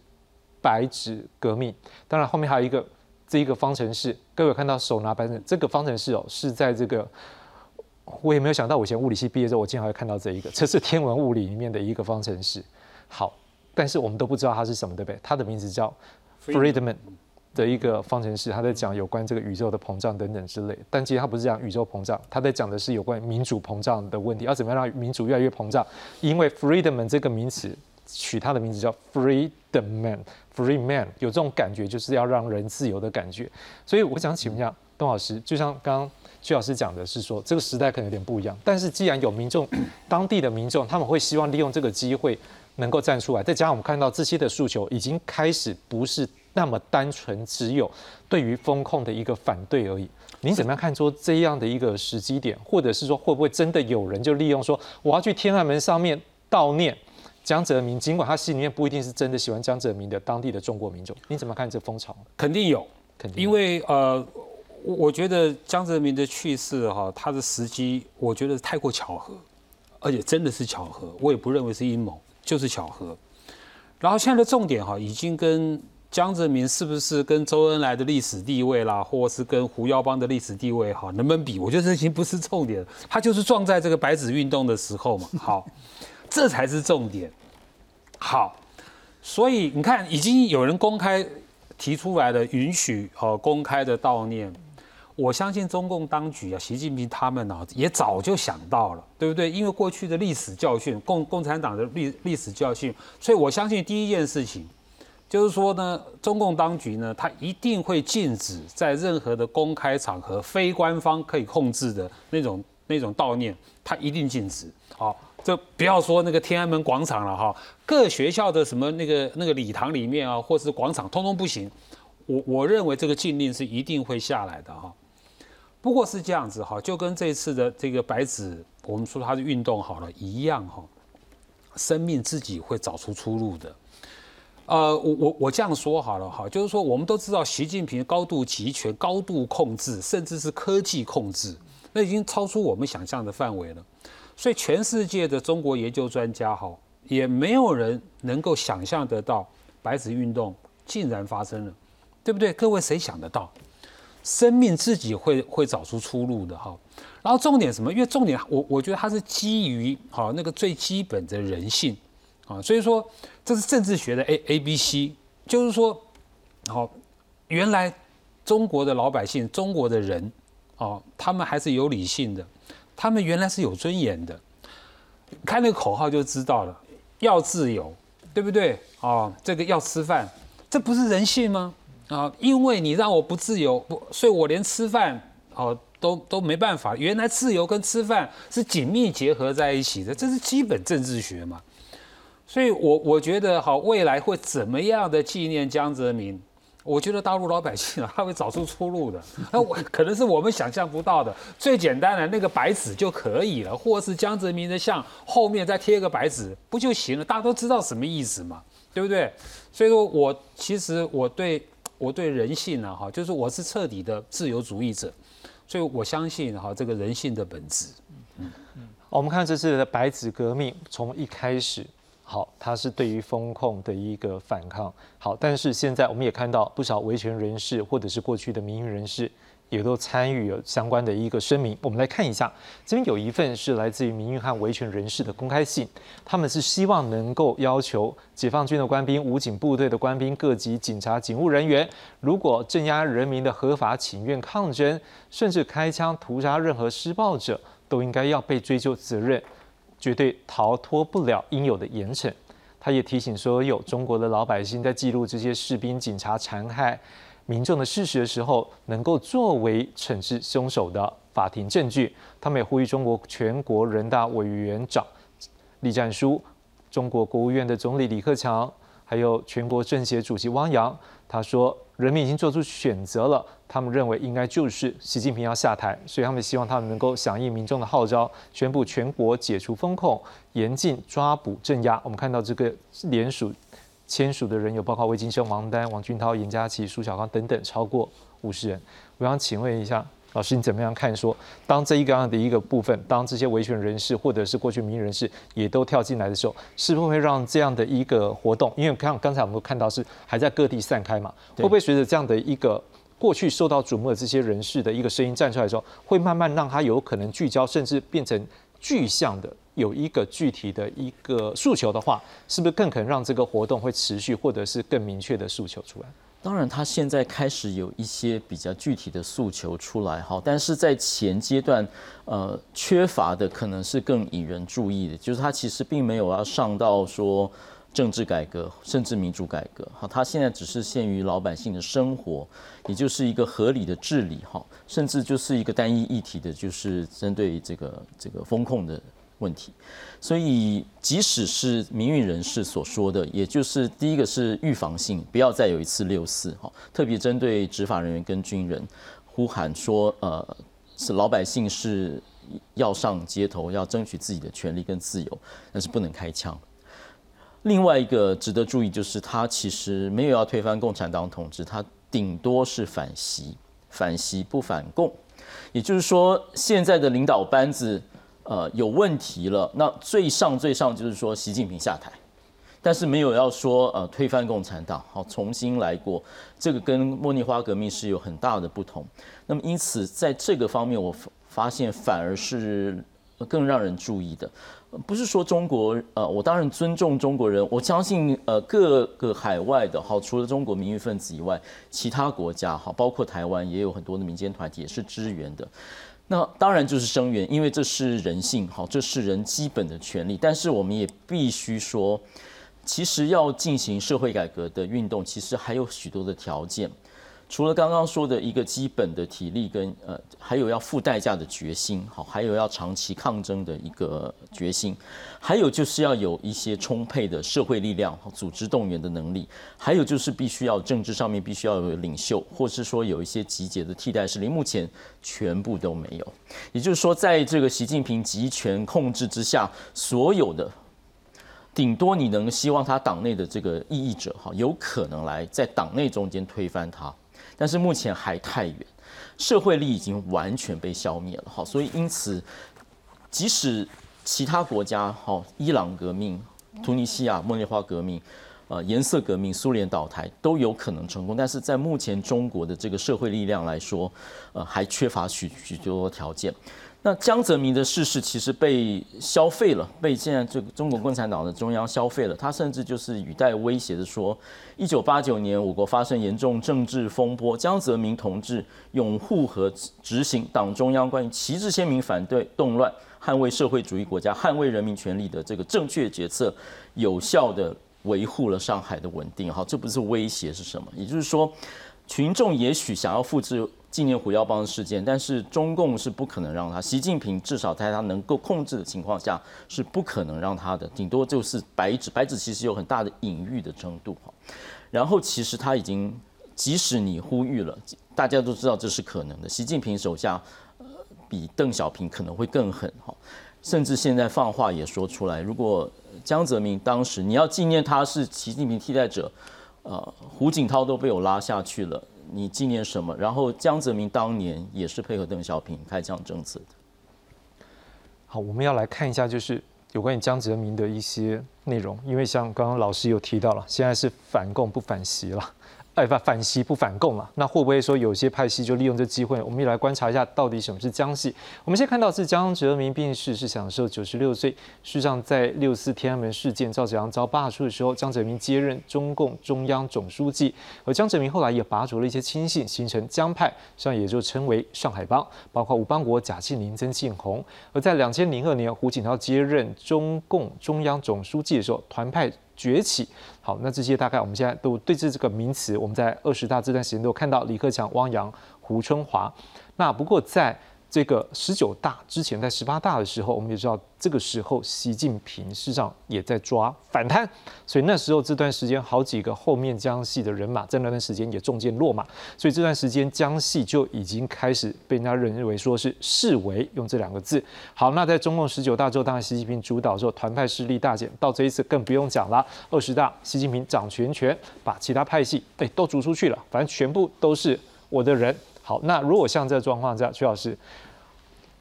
白纸革命。当然后面还有一个这一个方程式，各位看到手拿白纸，这个方程式哦是在这个。我也没有想到，我以前物理系毕业之后，我竟然会看到这一个，这是天文物理里面的一个方程式。好，但是我们都不知道它是什么，对不对？它的名字叫 Friedman 的一个方程式，他在讲有关这个宇宙的膨胀等等之类。但其实他不是讲宇宙膨胀，他在讲的是有关民主膨胀的问题，要怎么样让民主越来越膨胀？因为 freedom 这个名词取它的名字叫 Freedom Man，Free Man 有这种感觉，就是要让人自由的感觉。所以我想请问一下董老师，就像刚刚。薛老师讲的是说，这个时代可能有点不一样，但是既然有民众，当地的民众，他们会希望利用这个机会能够站出来。再加上我们看到这些的诉求已经开始不是那么单纯，只有对于风控的一个反对而已。您怎么样看说这样的一个时机点，或者是说会不会真的有人就利用说我要去天安门上面悼念江泽民，尽管他心里面不一定是真的喜欢江泽民的当地的中国民众，你怎么看这风潮？
肯定有，
肯定，
因为呃。我我觉得江泽民的去世哈，他的时机我觉得太过巧合，而且真的是巧合，我也不认为是阴谋，就是巧合。然后现在的重点哈，已经跟江泽民是不是跟周恩来的历史地位啦，或是跟胡耀邦的历史地位哈，能不能比？我觉得这已经不是重点，他就是撞在这个白纸运动的时候嘛。好，这才是重点。好，所以你看，已经有人公开提出来了，允许呃公开的悼念。我相信中共当局啊，习近平他们呢，也早就想到了，对不对？因为过去的历史教训，共共产党的历历史教训，所以我相信第一件事情，就是说呢，中共当局呢，他一定会禁止在任何的公开场合、非官方可以控制的那种那种悼念，他一定禁止。好，这不要说那个天安门广场了哈，各学校的什么那个那个礼堂里面啊，或是广场，通通不行。我我认为这个禁令是一定会下来的哈。不过是这样子哈，就跟这次的这个白纸，我们说它是运动好了一样哈，生命自己会找出出路的。呃，我我我这样说好了哈，就是说我们都知道习近平高度集权、高度控制，甚至是科技控制，那已经超出我们想象的范围了。所以全世界的中国研究专家哈，也没有人能够想象得到白纸运动竟然发生了，对不对？各位谁想得到？生命自己会会找出出路的哈，然后重点什么？因为重点我我觉得它是基于好那个最基本的人性啊，所以说这是政治学的 A A B C，就是说好原来中国的老百姓中国的人哦，他们还是有理性的，他们原来是有尊严的，开那个口号就知道了，要自由，对不对啊？这个要吃饭，这不是人性吗？啊，因为你让我不自由，不，所以我连吃饭哦都都没办法。原来自由跟吃饭是紧密结合在一起的，这是基本政治学嘛。所以，我我觉得好，未来会怎么样的纪念江泽民？我觉得大陆老百姓啊，他会找出出路的。那我可能是我们想象不到的。最简单的那个白纸就可以了，或是江泽民的像后面再贴个白纸不就行了？大家都知道什么意思嘛，对不对？所以说我其实我对。我对人性呢，哈，就是我是彻底的自由主义者，所以我相信哈这个人性的本质。
嗯嗯，我们看这次的白纸革命，从一开始，好，它是对于风控的一个反抗，好，但是现在我们也看到不少维权人士或者是过去的民营人士，也都参与了相关的一个声明。我们来看一下，这边有一份是来自于民运和维权人士的公开信，他们是希望能够要求解放军的官兵、武警部队的官兵、各级警察、警务人员，如果镇压人民的合法请愿抗争，甚至开枪屠杀任何施暴者，都应该要被追究责任，绝对逃脱不了应有的严惩。他也提醒所有中国的老百姓，在记录这些士兵、警察残害民众的事实的时候，能够作为惩治凶手的法庭证据。他们也呼吁中国全国人大委员长栗战书、中国国务院的总理李克强，还有全国政协主席汪洋，他说。人民已经做出选择了，他们认为应该就是习近平要下台，所以他们希望他们能够响应民众的号召，宣布全国解除风控，严禁抓捕镇压。我们看到这个联署签署的人有包括魏金生、王丹、王俊涛、严家琪、苏小刚等等，超过五十人。我想请问一下。老师，你怎么样看？说当这一个样的一个部分，当这些维权人士或者是过去民人士也都跳进来的时候，是不是会让这样的一个活动？因为刚刚才我们都看到是还在各地散开嘛，会不会随着这样的一个过去受到瞩目的这些人士的一个声音站出来的时候，会慢慢让他有可能聚焦，甚至变成具象的有一个具体的一个诉求的话，是不是更可能让这个活动会持续，或者是更明确的诉求出来？
当然，他现在开始有一些比较具体的诉求出来，哈，但是在前阶段，呃，缺乏的可能是更引人注意的，就是他其实并没有要上到说政治改革，甚至民主改革，哈，他现在只是限于老百姓的生活，也就是一个合理的治理，哈，甚至就是一个单一议题的，就是针对这个这个风控的。问题，所以即使是民运人士所说的，也就是第一个是预防性，不要再有一次六四哈，特别针对执法人员跟军人，呼喊说，呃，是老百姓是要上街头，要争取自己的权利跟自由，但是不能开枪。另外一个值得注意就是，他其实没有要推翻共产党统治，他顶多是反袭，反袭不反共，也就是说，现在的领导班子。呃，有问题了。那最上最上就是说习近平下台，但是没有要说呃推翻共产党，好重新来过。这个跟茉莉花革命是有很大的不同。那么因此在这个方面，我发现反而是更让人注意的。不是说中国呃，我当然尊重中国人，我相信呃各个海外的好，除了中国民运分子以外，其他国家好，包括台湾也有很多的民间团体也是支援的。那当然就是声援，因为这是人性，好，这是人基本的权利。但是我们也必须说，其实要进行社会改革的运动，其实还有许多的条件。除了刚刚说的一个基本的体力跟呃，还有要付代价的决心，好，还有要长期抗争的一个决心，还有就是要有一些充沛的社会力量、组织动员的能力，还有就是必须要政治上面必须要有领袖，或是说有一些集结的替代势力，目前全部都没有。也就是说，在这个习近平集权控制之下，所有的顶多你能希望他党内的这个异议者，哈，有可能来在党内中间推翻他。但是目前还太远，社会力已经完全被消灭了，好，所以因此，即使其他国家，好，伊朗革命、突尼西亚茉莉花革命、呃，颜色革命、苏联倒台都有可能成功，但是在目前中国的这个社会力量来说，呃，还缺乏许许多条件。那江泽民的逝世其实被消费了，被现在这个中国共产党的中央消费了。他甚至就是语带威胁的说，一九八九年我国发生严重政治风波，江泽民同志拥护和执行党中央关于旗帜鲜明反对动乱、捍卫社会主义国家、捍卫人民权利的这个正确决策，有效的维护了上海的稳定。好，这不是威胁是什么？也就是说，群众也许想要复制。纪念胡耀邦事件，但是中共是不可能让他，习近平至少在他能够控制的情况下是不可能让他的，顶多就是白纸，白纸其实有很大的隐喻的程度哈。然后其实他已经，即使你呼吁了，大家都知道这是可能的。习近平手下，呃，比邓小平可能会更狠哈，甚至现在放话也说出来，如果江泽民当时你要纪念他是习近平替代者，呃，胡锦涛都被我拉下去了。你纪念什么？然后江泽民当年也是配合邓小平开枪政策的。
好，我们要来看一下，就是有关于江泽民的一些内容。因为像刚刚老师有提到了，现在是反共不反习了，哎，反反习不反共了，那会不会说有些派系就利用这机会？我们也来观察一下，到底什么是江系？我们先看到是江泽民病逝，是享受九十六岁。事实上，在六四天安门事件赵子阳遭罢黜的时候，江泽民接任中共中央总书记，而江泽民后来也拔擢了一些亲信，形成江派，实际上也就称为上海帮，包括吴邦国、贾庆林、曾庆红。而在两千零二年，胡锦涛接任中共中央总书记的时候，团派。崛起，好，那这些大概我们现在都对这这个名词，我们在二十大这段时间都看到李克强、汪洋、胡春华。那不过在这个十九大之前，在十八大的时候，我们也知道，这个时候习近平事实上也在抓反贪，所以那时候这段时间，好几个后面江系的人马在那段时间也中箭落马，所以这段时间江系就已经开始被人家认为说是视为用这两个字。好，那在中共十九大之后，当然习近平主导之后，团派势力大减，到这一次更不用讲了。二十大，习近平掌全权，把其他派系哎都逐出去了，反正全部都是我的人。好，那如果像这个状况下，徐老师，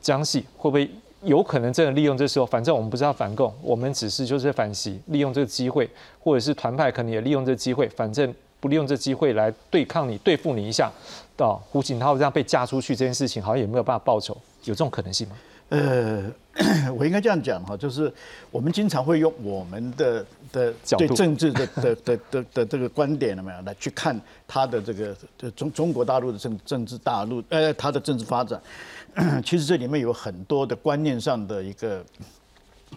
江西会不会有可能真的利用这时候？反正我们不是要反共，我们只是就是反习，利用这个机会，或者是团派可能也利用这机会，反正不利用这机会来对抗你、对付你一下，到胡锦涛这样被嫁出去这件事情，好像也没有办法报仇，有这种可能性吗？
呃，我应该这样讲哈，就是我们经常会用我们的的对政治的的的的的这个观点，了没有来去看他的这个中中国大陆的政政治大陆，呃，他的政治发展，其实这里面有很多的观念上的一个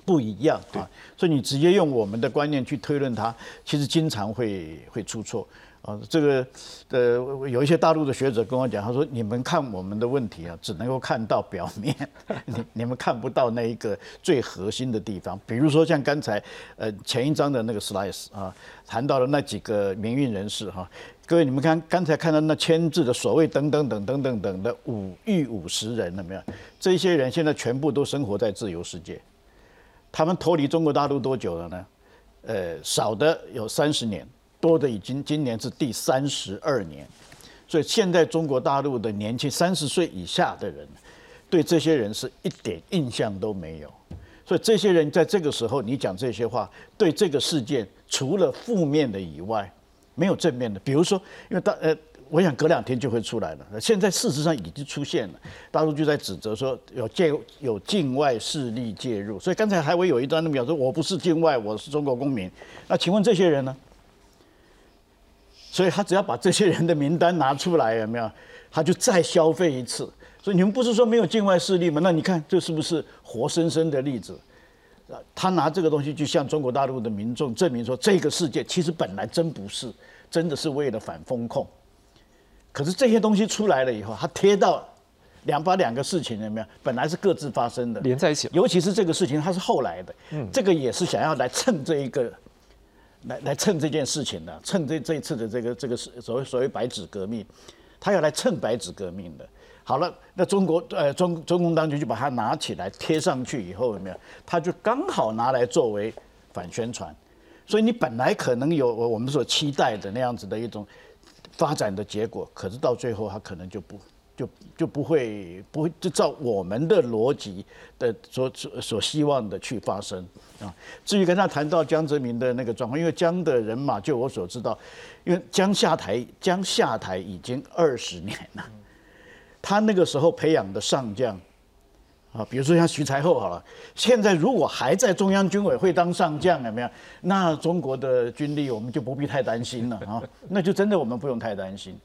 不一样啊，所以你直接用我们的观念去推论它，其实经常会会出错。啊，这个呃，有一些大陆的学者跟我讲，他说：“你们看我们的问题啊，只能够看到表面，你你们看不到那一个最核心的地方。比如说像刚才呃前一章的那个 slice 啊，谈到了那几个民运人士哈，各位你们看刚才看到那签字的所谓等等等等等等的五亿五十人了没有？这些人现在全部都生活在自由世界，他们脱离中国大陆多久了呢？呃，少的有三十年。多的已经今年是第三十二年，所以现在中国大陆的年轻三十岁以下的人，对这些人是一点印象都没有。所以这些人在这个时候你讲这些话，对这个事件除了负面的以外，没有正面的。比如说，因为大呃，我想隔两天就会出来了。现在事实上已经出现了，大陆就在指责说有介有境外势力介入。所以刚才还会有一段的表示，我不是境外，我是中国公民。那请问这些人呢？所以他只要把这些人的名单拿出来，有没有？他就再消费一次。所以你们不是说没有境外势力吗？那你看这是不是活生生的例子？他拿这个东西去向中国大陆的民众证明说，这个世界其实本来真不是，真的是为了反风控。可是这些东西出来了以后，他贴到两把两个事情有没有？本来是各自发生的，
连在一起。
尤其是这个事情，它是后来的。嗯，这个也是想要来蹭这一个。来来蹭这件事情的，蹭这这一次的这个这个是所谓所谓白纸革命，他要来蹭白纸革命的。好了，那中国呃中中共当局就把它拿起来贴上去以后有没有？他就刚好拿来作为反宣传，所以你本来可能有我们所期待的那样子的一种发展的结果，可是到最后他可能就不。就就不会不会就照我们的逻辑的所所所希望的去发生啊。至于跟他谈到江泽民的那个状况，因为江的人马，就我所知道，因为江下台江下台已经二十年了，他那个时候培养的上将啊，比如说像徐才厚好了，现在如果还在中央军委会当上将，有没有？那中国的军力我们就不必太担心了啊，那就真的我们不用太担心。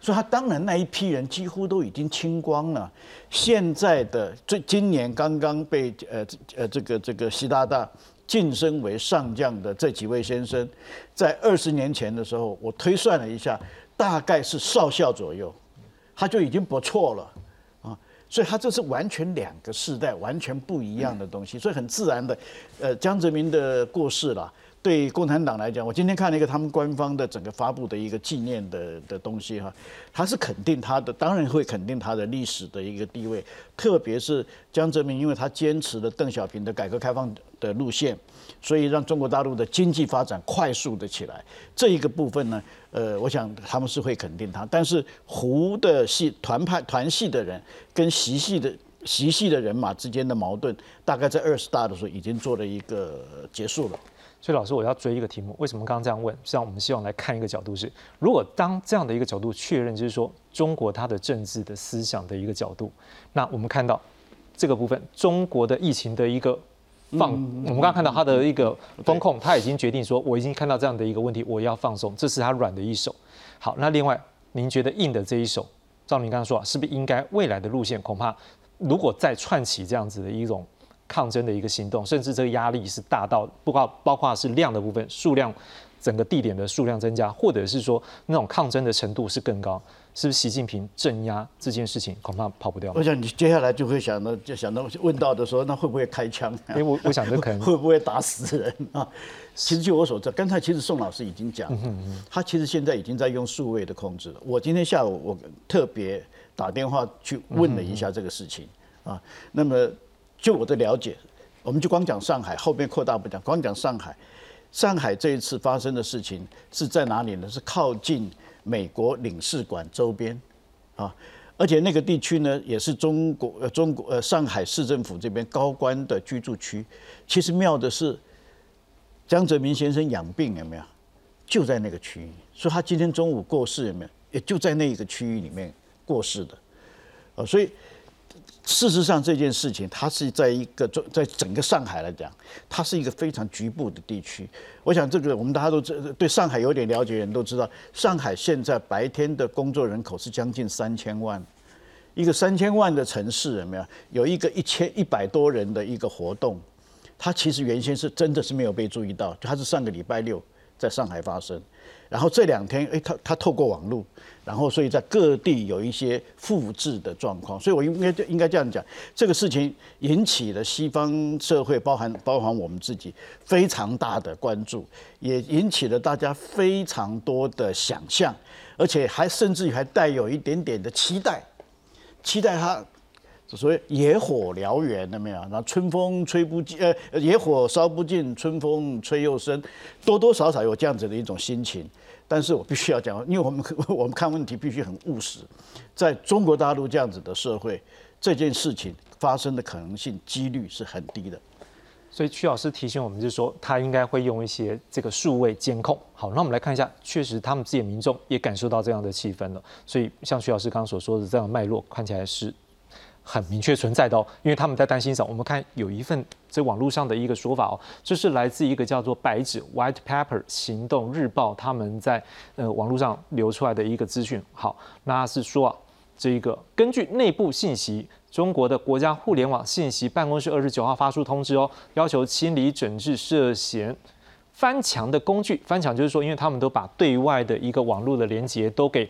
所以，他当然那一批人几乎都已经清光了。现在的最今年刚刚被呃呃这个这个习大大晋升为上将的这几位先生，在二十年前的时候，我推算了一下，大概是少校左右，他就已经不错了啊。所以，他这是完全两个世代，完全不一样的东西。所以，很自然的，呃，江泽民的过世了。对共产党来讲，我今天看了一个他们官方的整个发布的一个纪念的的东西哈，他是肯定他的，当然会肯定他的历史的一个地位，特别是江泽民，因为他坚持了邓小平的改革开放的路线，所以让中国大陆的经济发展快速的起来。这一个部分呢，呃，我想他们是会肯定他，但是胡的系团派团系的人跟习系的习系的人马之间的矛盾，大概在二十大的时候已经做了一个结束了。
所以老师，我要追一个题目，为什么刚刚这样问？实际上，我们希望来看一个角度是，如果当这样的一个角度确认，就是说中国它的政治的思想的一个角度，那我们看到这个部分，中国的疫情的一个放，我们刚刚看到它的一个风控，它已经决定说，我已经看到这样的一个问题，我要放松，这是它软的一手。好，那另外，您觉得硬的这一手，照您刚刚说，是不是应该未来的路线，恐怕如果再串起这样子的一种？抗争的一个行动，甚至这个压力是大到不包包括是量的部分，数量整个地点的数量增加，或者是说那种抗争的程度是更高，是不是习近平镇压这件事情恐怕跑不掉？
我想你接下来就会想到，就想到问到的时候，那会不会开枪？
因为我我想这可能
会不会打死人啊？其实据我所知，刚才其实宋老师已经讲，他其实现在已经在用数位的控制了。我今天下午我特别打电话去问了一下这个事情啊，那么。就我的了解，我们就光讲上海，后面扩大不讲，光讲上海。上海这一次发生的事情是在哪里呢？是靠近美国领事馆周边，啊，而且那个地区呢，也是中国呃中国呃上海市政府这边高官的居住区。其实妙的是，江泽民先生养病有没有？就在那个区域，所以他今天中午过世有没有？也就在那一个区域里面过世的，啊，所以。事实上，这件事情它是在一个在整个上海来讲，它是一个非常局部的地区。我想，这个我们大家都知对上海有点了解的人都知道，上海现在白天的工作人口是将近三千万，一个三千万的城市有没有？有一个一千一百多人的一个活动，它其实原先是真的是没有被注意到，它是上个礼拜六在上海发生。然后这两天，哎，他他透过网络，然后所以在各地有一些复制的状况，所以我应该应该这样讲，这个事情引起了西方社会，包含包含我们自己非常大的关注，也引起了大家非常多的想象，而且还甚至于还带有一点点的期待，期待他。所谓野火燎原，有没有？那春风吹不尽，呃，野火烧不尽，春风吹又生，多多少少有这样子的一种心情。但是我必须要讲，因为我们 我们看问题必须很务实，在中国大陆这样子的社会，这件事情发生的可能性几率是很低的。
所以曲老师提醒我们，就是说他应该会用一些这个数位监控。好，那我们来看一下，确实他们自己的民众也感受到这样的气氛了。所以像曲老师刚刚所说的这样脉络，看起来是。很明确存在的哦，因为他们在担心什么？我们看有一份这网络上的一个说法哦，这是来自一个叫做“白纸 ”（White Paper） 行动日报，他们在呃网络上流出来的一个资讯。好，那是说啊，这一个根据内部信息，中国的国家互联网信息办公室二十九号发出通知哦，要求清理整治涉嫌翻墙的工具。翻墙就是说，因为他们都把对外的一个网络的连接都给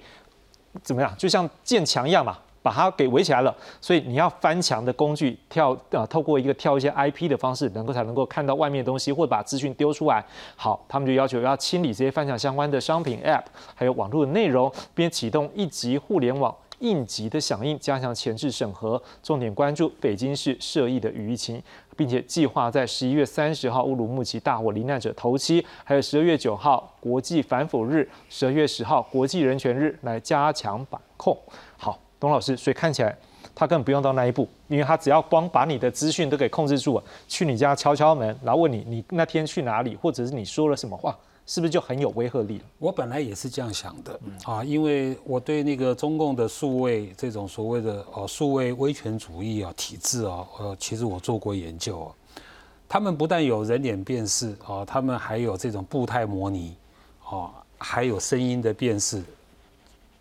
怎么样，就像建墙一样嘛。把它给围起来了，所以你要翻墙的工具跳啊，透过一个跳一些 IP 的方式，能够才能够看到外面的东西，或者把资讯丢出来。好，他们就要求要清理这些翻墙相关的商品 App，还有网络的内容，并启动一级互联网应急的响应，加强前置审核，重点关注北京市涉疫的舆情，并且计划在十一月三十号乌鲁木齐大火罹难者头七，还有十二月九号国际反腐日，十二月十号国际人权日来加强把控。董老师，所以看起来他根本不用到那一步，因为他只要光把你的资讯都给控制住了，去你家敲敲门，然后问你你那天去哪里，或者是你说了什么话，是不是就很有威慑力了？
我本来也是这样想的啊，因为我对那个中共的数位这种所谓的哦数位威权主义啊体制啊，呃，其实我做过研究啊，他们不但有人脸辨识啊，他们还有这种步态模拟啊，还有声音的辨识。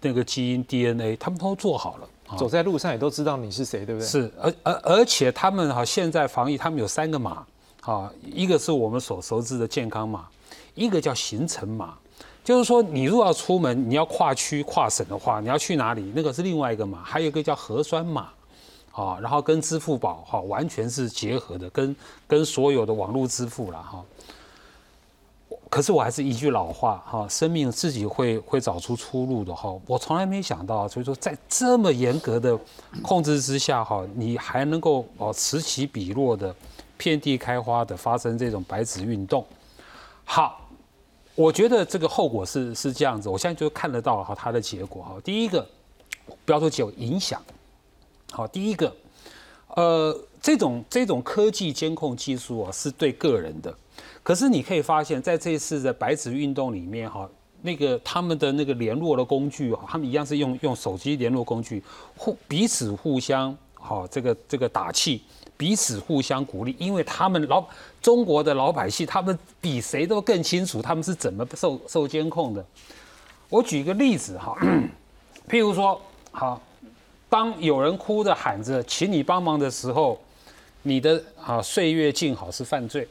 那个基因 DNA，他们都做好了，
走在路上也都知道你是谁，对不对？
是，而而而且他们哈现在防疫，他们有三个码，哈，一个是我们所熟知的健康码，一个叫行程码，就是说你如果要出门，你要跨区跨省的话，你要去哪里，那个是另外一个码，还有一个叫核酸码，啊，然后跟支付宝哈完全是结合的，跟跟所有的网络支付了哈。可是我还是一句老话哈，生命自己会会找出出路的哈。我从来没想到，所以说在这么严格的控制之下哈，你还能够哦此起彼落的遍地开花的发生这种白纸运动。好，我觉得这个后果是是这样子，我现在就看得到哈它的结果哈。第一个，不要说只有影响，好，第一个，呃，这种这种科技监控技术啊是对个人的。可是你可以发现，在这一次的白纸运动里面，哈，那个他们的那个联络的工具，他们一样是用用手机联络工具，互彼此互相好这个这个打气，彼此互相鼓励，因为他们老中国的老百姓，他们比谁都更清楚他们是怎么受受监控的。我举一个例子哈，譬如说，好，当有人哭着喊着请你帮忙的时候，你的啊岁月静好是犯罪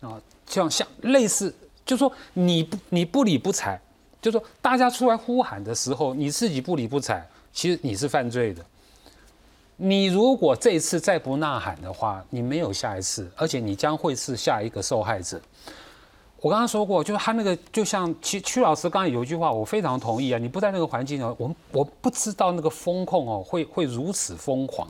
啊。像像类似，就说你不你不理不睬，就说大家出来呼喊的时候，你自己不理不睬，其实你是犯罪的。你如果这次再不呐喊的话，你没有下一次，而且你将会是下一个受害者。我刚刚说过，就是他那个，就像曲曲老师刚才有一句话，我非常同意啊。你不在那个环境哦，我我不知道那个风控哦会会如此疯狂。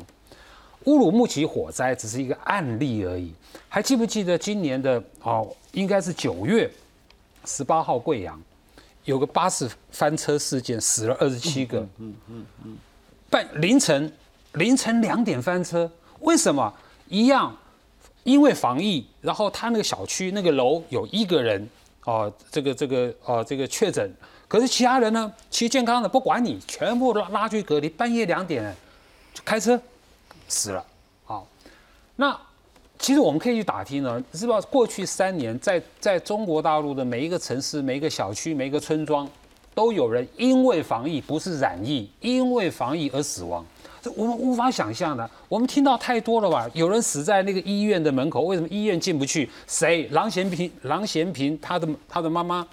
乌鲁木齐火灾只是一个案例而已，还记不记得今年的哦，应该是九月十八号贵阳有个巴士翻车事件，死了二十七个。嗯嗯嗯。半凌晨凌晨两点翻车，为什么？一样，因为防疫，然后他那个小区那个楼有一个人哦，这个这个哦这个确诊，可是其他人呢，其健康的不管你，全部拉拉去隔离，半夜两点就开车。死了，好，那其实我们可以去打听呢，知道过去三年在在中国大陆的每一个城市、每一个小区、每一个村庄，都有人因为防疫不是染疫，因为防疫而死亡，这我们无法想象的。我们听到太多了吧？有人死在那个医院的门口，为什么医院进不去？谁？郎咸平，郎咸平他的他的妈妈。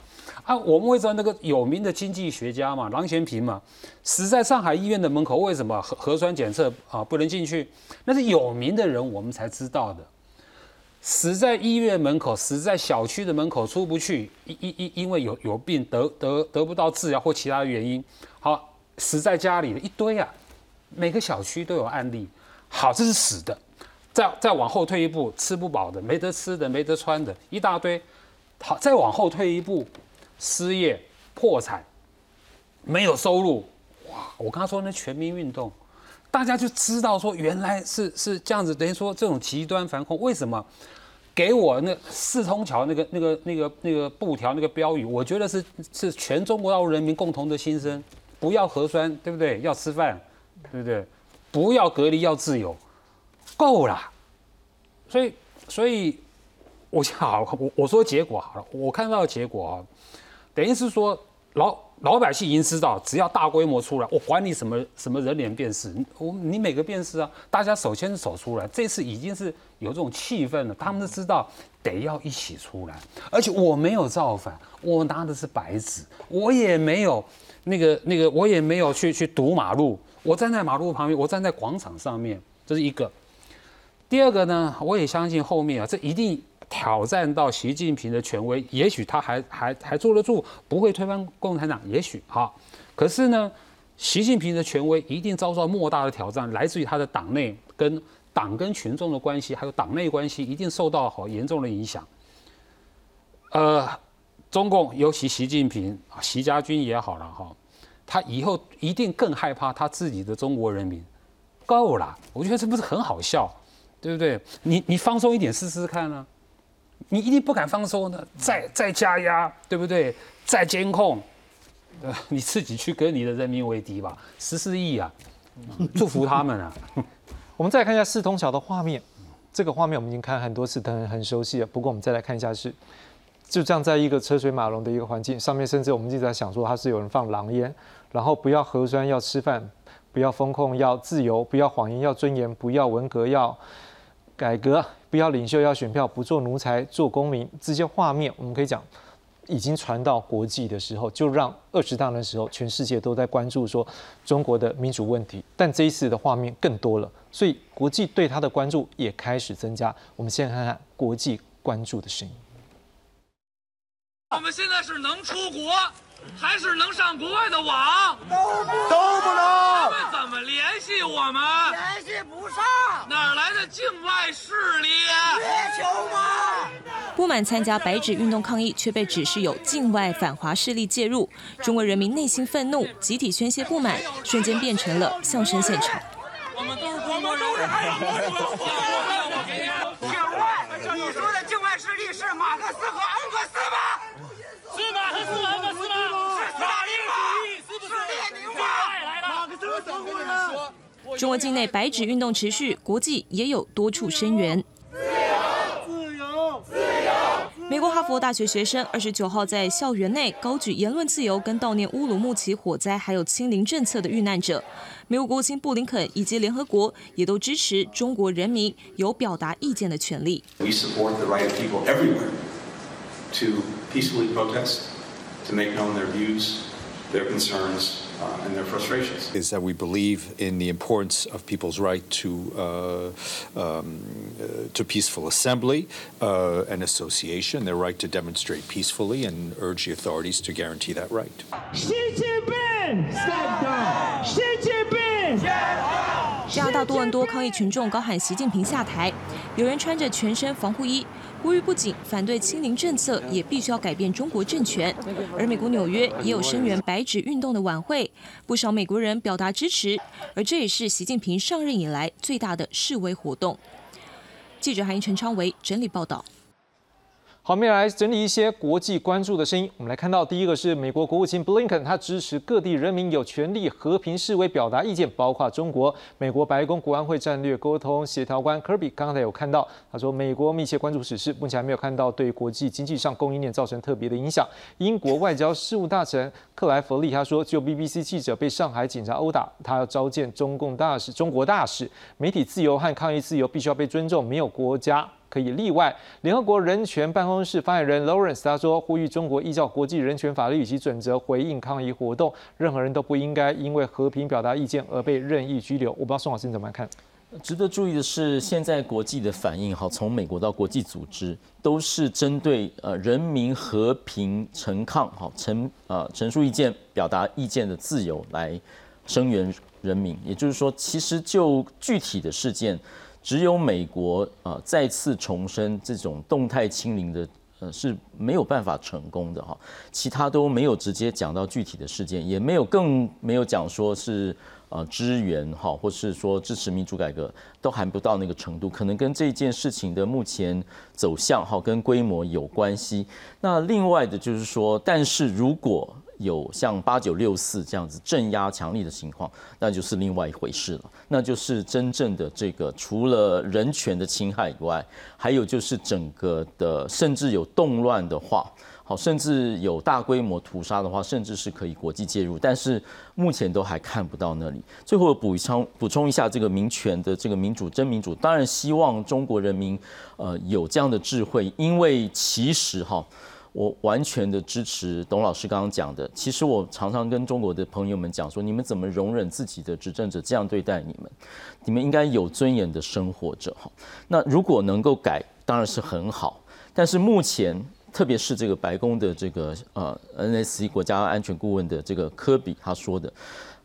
啊，我们会知道那个有名的经济学家嘛，郎咸平嘛，死在上海医院的门口，为什么核核酸检测啊不能进去？那是有名的人，我们才知道的。死在医院门口，死在小区的门口出不去，因因因因为有有病得得得不到治疗或其他原因，好死在家里的一堆啊，每个小区都有案例。好，这是死的，再再往后退一步，吃不饱的，没得吃的，没得穿的，一大堆。好，再往后退一步。失业、破产、没有收入，哇！我刚刚说那全民运动，大家就知道说原来是是这样子，等于说这种极端防控，为什么给我那四通桥那个那个那个那个布条那个标语？我觉得是是全中国大陆人民共同的心声，不要核酸，对不对？要吃饭，对不对？不要隔离，要自由，够了。所以所以，我好，我我说结果好了，我看到的结果啊。等于是说，老老百姓已经知道，只要大规模出来，我管你什么什么人脸辨识，我你每个辨识啊，大家手牵手出来，这次已经是有这种气氛了，他们都知道得要一起出来，而且我没有造反，我拿的是白纸，我也没有那个那个，我也没有去去堵马路，我站在马路旁边，我站在广场上面，这是一个。第二个呢，我也相信后面啊，这一定。挑战到习近平的权威，也许他还还还坐得住，不会推翻共产党，也许哈。可是呢，习近平的权威一定遭受莫大的挑战，来自于他的党内跟党跟群众的关系，还有党内关系，一定受到好严重的影响。呃，中共尤其习近平，习家军也好了哈，他以后一定更害怕他自己的中国人民。够了，我觉得这不是很好笑，对不对？你你放松一点试试看呢？你一定不敢放松的，再再加压，对不对？再监控，呃，你自己去跟你的人民为敌吧。十四亿啊，祝福他们啊。
我们再看一下四通桥的画面，这个画面我们已经看很多次，很很熟悉了。不过我们再来看一下，是就这样在一个车水马龙的一个环境上面，甚至我们一直在想说，它是有人放狼烟，然后不要核酸，要吃饭，不要风控，要自由，不要谎言，要尊严，不要文革，要改革。不要领袖，要选票，不做奴才，做公民。这些画面，我们可以讲，已经传到国际的时候，就让二十大的时候，全世界都在关注说中国的民主问题。但这一次的画面更多了，所以国际对他的关注也开始增加。我们先看看国际关注的声音。
我们现在是能出国。还是能上国外的网，
都不都不能。
他们怎么联系我们？
联系不上。
境外势力？
月球吗？
不满参加白纸运动抗议，却被指是有境外反华势力介入，中国人民内心愤怒，集体宣泄不满，瞬间变成了相声现场。
我们都是中国人。
境外，你说的境外势力是马克思和
中国境内白纸运动持续，国际也有多处声援。美国哈佛大学学生二十九号在校园内高举言论自由跟悼念乌鲁木齐火灾还有清零政策的遇难者。美国国务卿布林肯以及联合国也都支持中国人民有表达意见的权利。
Uh, and their frustrations.
Is that we believe in the importance of people's right to uh, um, uh, to peaceful assembly uh, and association, their right to demonstrate peacefully, and urge the authorities to guarantee that right.
Xi Jinping, step down. Xi Jinping.
加拿大多伦多抗议群众高喊习近平下台，有人穿着全身防护衣， 呼吁不仅反对清零政策，也必须要改变中国政权。而美国纽约也有声援白纸运动的晚会，不少美国人表达支持，而这也是习近平上任以来最大的示威活动。记者韩英陈昌维整理报道。
好，我们来整理一些国际关注的声音。我们来看到，第一个是美国国务卿布林肯，他支持各地人民有权利和平示威、表达意见，包括中国。美国白宫国安会战略沟通协调官科比刚才有看到，他说美国密切关注此事，目前还没有看到对国际经济上供应链造成特别的影响。英国外交事务大臣克莱弗利他说，就 BBC 记者被上海警察殴打，他要召见中共大使、中国大使，媒体自由和抗议自由必须要被尊重，没有国家。可以例外。联合国人权办公室发言人 Lawrence 他说，呼吁中国依照国际人权法律以及准则回应抗议活动，任何人都不应该因为和平表达意见而被任意拘留。我不知道宋老师你怎么看？
值得注意的是，现在国际的反应，哈，从美国到国际组织，都是针对呃人民和平陈抗，哈陈呃陈述意见、表达意见的自由来声援人民。也就是说，其实就具体的事件。只有美国啊再次重申这种动态清零的呃是没有办法成功的哈，其他都没有直接讲到具体的事件，也没有更没有讲说是呃支援哈，或是说支持民主改革，都还不到那个程度，可能跟这件事情的目前走向哈跟规模有关系。那另外的就是说，但是如果有像八九六四这样子镇压强力的情况，那就是另外一回事了。那就是真正的这个除了人权的侵害以外，还有就是整个的甚至有动乱的话，好，甚至有大规模屠杀的话，甚至是可以国际介入。但是目前都还看不到那里。最后补充补充一下这个民权的这个民主真民主，当然希望中国人民呃有这样的智慧，因为其实哈。我完全的支持董老师刚刚讲的。其实我常常跟中国的朋友们讲说，你们怎么容忍自己的执政者这样对待你们？你们应该有尊严的生活着哈。那如果能够改，当然是很好。但是目前，特别是这个白宫的这个呃 NSC 国家安全顾问的这个科比他说的。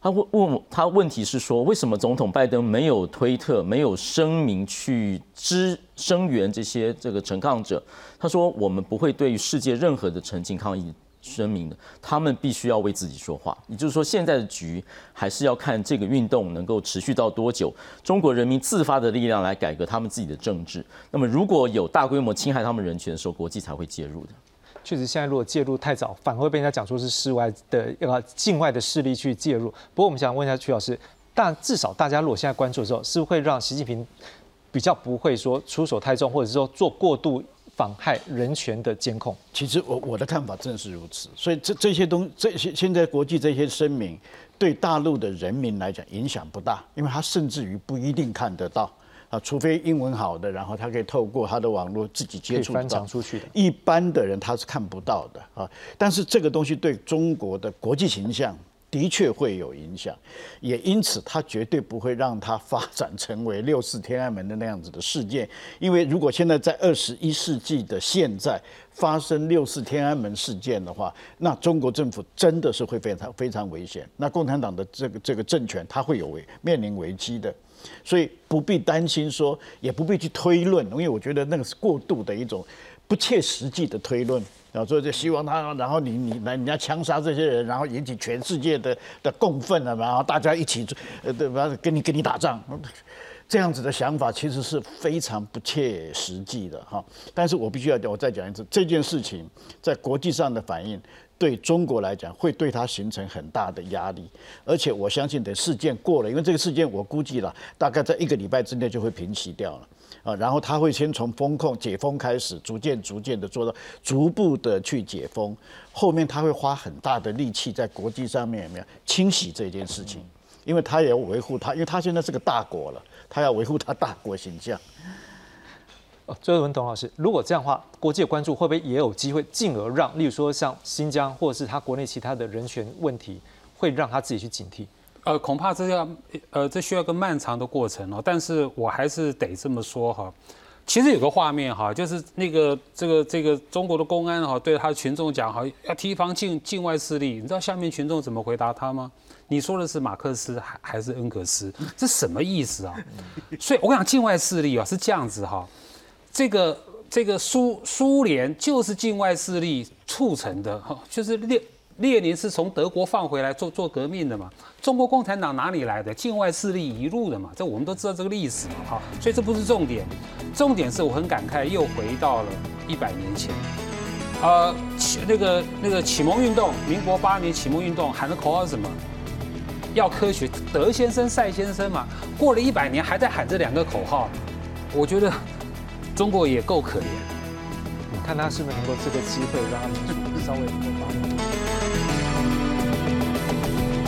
他问问他问题是说，为什么总统拜登没有推特，没有声明去支声援这些这个陈抗者？他说，我们不会对世界任何的陈情抗议声明的，他们必须要为自己说话。也就是说，现在的局还是要看这个运动能够持续到多久，中国人民自发的力量来改革他们自己的政治。那么，如果有大规模侵害他们人权的时候，国际才会介入的。
确实，现在如果介入太早，反而会被人家讲说是室外的呃境外的势力去介入。不过，我们想问一下曲老师，但至少大家如果现在关注的时候，是不是会让习近平比较不会说出手太重，或者是说做过度妨害人权的监控？
其实我我的看法正是如此。所以这这些东这些现在国际这些声明，对大陆的人民来讲影响不大，因为他甚至于不一定看得到。啊，除非英文好的，然后他可以透过他的网络自己接触
翻墙出去的。
一般的人他是看不到的啊。但是这个东西对中国的国际形象的确会有影响，也因此他绝对不会让它发展成为六四天安门的那样子的事件。因为如果现在在二十一世纪的现在发生六四天安门事件的话，那中国政府真的是会非常非常危险。那共产党的这个这个政权，它会有危面临危机的。所以不必担心，说也不必去推论，因为我觉得那个是过度的一种不切实际的推论。啊所以就希望他，然后你你来人家枪杀这些人，然后引起全世界的的共愤了，然后大家一起呃对吧？跟你跟你打仗，这样子的想法其实是非常不切实际的哈。但是我必须要讲我再讲一次，这件事情在国际上的反应对中国来讲，会对它形成很大的压力，而且我相信等事件过了，因为这个事件我估计了，大概在一个礼拜之内就会平息掉了啊。然后他会先从风控解封开始，逐渐逐渐的做到逐步的去解封，后面他会花很大的力气在国际上面有没有清洗这件事情，因为他也要维护他，因为他现在是个大国了，他要维护他大国形象。
哦，最后问董老师，如果这样的话，国际的关注会不会也有机会，进而让，例如说像新疆或者是他国内其他的人权问题，会让他自己去警惕？
呃，恐怕这要，呃，这需要一个漫长的过程哦。但是我还是得这么说哈。其实有个画面哈，就是那个这个这个中国的公安哈，对他的群众讲哈，要提防境境外势力。你知道下面群众怎么回答他吗？你说的是马克思还还是恩格斯？这什么意思啊？所以我讲境外势力啊是这样子哈。这个这个苏苏联就是境外势力促成的哈，就是列列宁是从德国放回来做做革命的嘛，中国共产党哪里来的境外势力一路的嘛，这我们都知道这个历史嘛哈，所以这不是重点，重点是我很感慨又回到了一百年前，呃启那个那个启蒙运动，民国八年启蒙运动喊的口号是什么？要科学，德先生赛先生嘛，过了一百年还在喊这两个口号，我觉得。中国也够可怜，
看他是不是能够这个机会让他们稍微能够发展。